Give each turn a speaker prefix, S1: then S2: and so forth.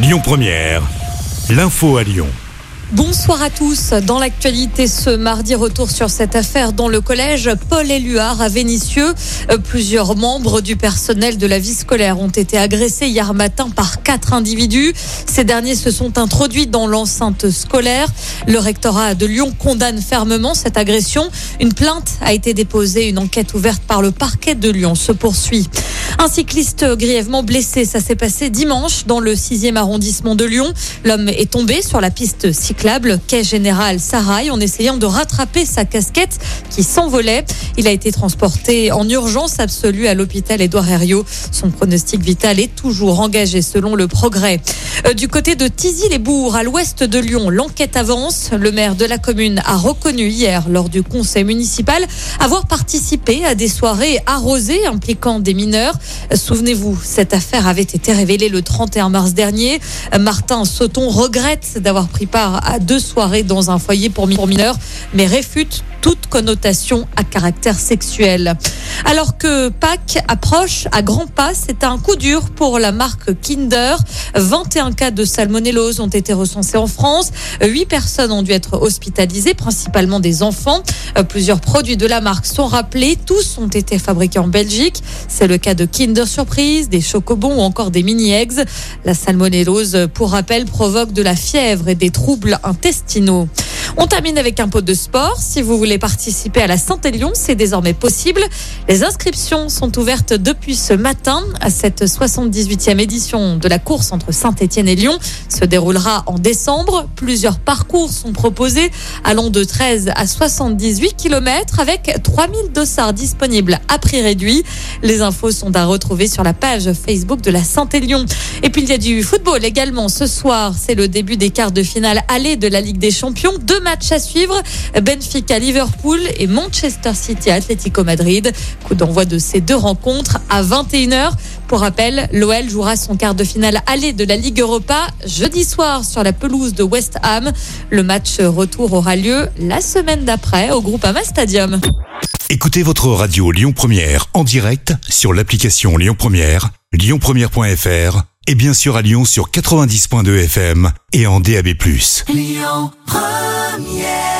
S1: Lyon Première, l'info à Lyon.
S2: Bonsoir à tous. Dans l'actualité ce mardi, retour sur cette affaire dans le collège Paul Éluard à Vénissieux. Euh, Plusieurs membres du personnel de la vie scolaire ont été agressés hier matin par quatre individus. Ces derniers se sont introduits dans l'enceinte scolaire. Le rectorat de Lyon condamne fermement cette agression. Une plainte a été déposée. Une enquête ouverte par le parquet de Lyon se poursuit. Un cycliste grièvement blessé, ça s'est passé dimanche dans le 6e arrondissement de Lyon. L'homme est tombé sur la piste cyclable quai général Sarail en essayant de rattraper sa casquette qui s'envolait. Il a été transporté en urgence absolue à l'hôpital Édouard Herriot. Son pronostic vital est toujours engagé selon le progrès. Euh, Du côté de Tizy-les-Bourgs, à l'ouest de Lyon, l'enquête avance. Le maire de la commune a reconnu hier, lors du conseil municipal, avoir participé à des soirées arrosées impliquant des mineurs. Souvenez-vous, cette affaire avait été révélée le 31 mars dernier. Martin Sauton regrette d'avoir pris part à deux soirées dans un foyer pour mineurs, mais réfute toute connotation à caractère sexuel. Alors que Pâques approche à grands pas, c'est un coup dur pour la marque Kinder. 21 cas de salmonellose ont été recensés en France. 8 personnes ont dû être hospitalisées, principalement des enfants. Plusieurs produits de la marque sont rappelés. Tous ont été fabriqués en Belgique. C'est le cas de Kinder Surprise, des chocobons ou encore des mini-eggs. La salmonellose, pour rappel, provoque de la fièvre et des troubles intestinaux. On termine avec un pot de sport. Si vous voulez participer à la Saint-Élion, c'est désormais possible. Les inscriptions sont ouvertes depuis ce matin à cette 78e édition de la course entre Saint-Étienne et Lyon se déroulera en décembre. Plusieurs parcours sont proposés allant de 13 à 78 km avec 3000 dossards disponibles à prix réduit. Les infos sont à retrouver sur la page Facebook de la Saint-Élion. Et puis il y a du football également ce soir. C'est le début des quarts de finale aller de la Ligue des Champions. Deux matchs à suivre. Benfica Liverpool et Manchester City Atlético Madrid. Coup d'envoi de ces deux rencontres à 21h. Pour rappel, l'OL jouera son quart de finale aller de la Ligue Europa jeudi soir sur la pelouse de West Ham. Le match retour aura lieu la semaine d'après au Groupama Stadium.
S1: Écoutez votre radio Lyon Première en direct sur l'application Lyon Première, lyonpremière.fr et bien sûr à Lyon sur 90.2 FM et en DAB+. yeah.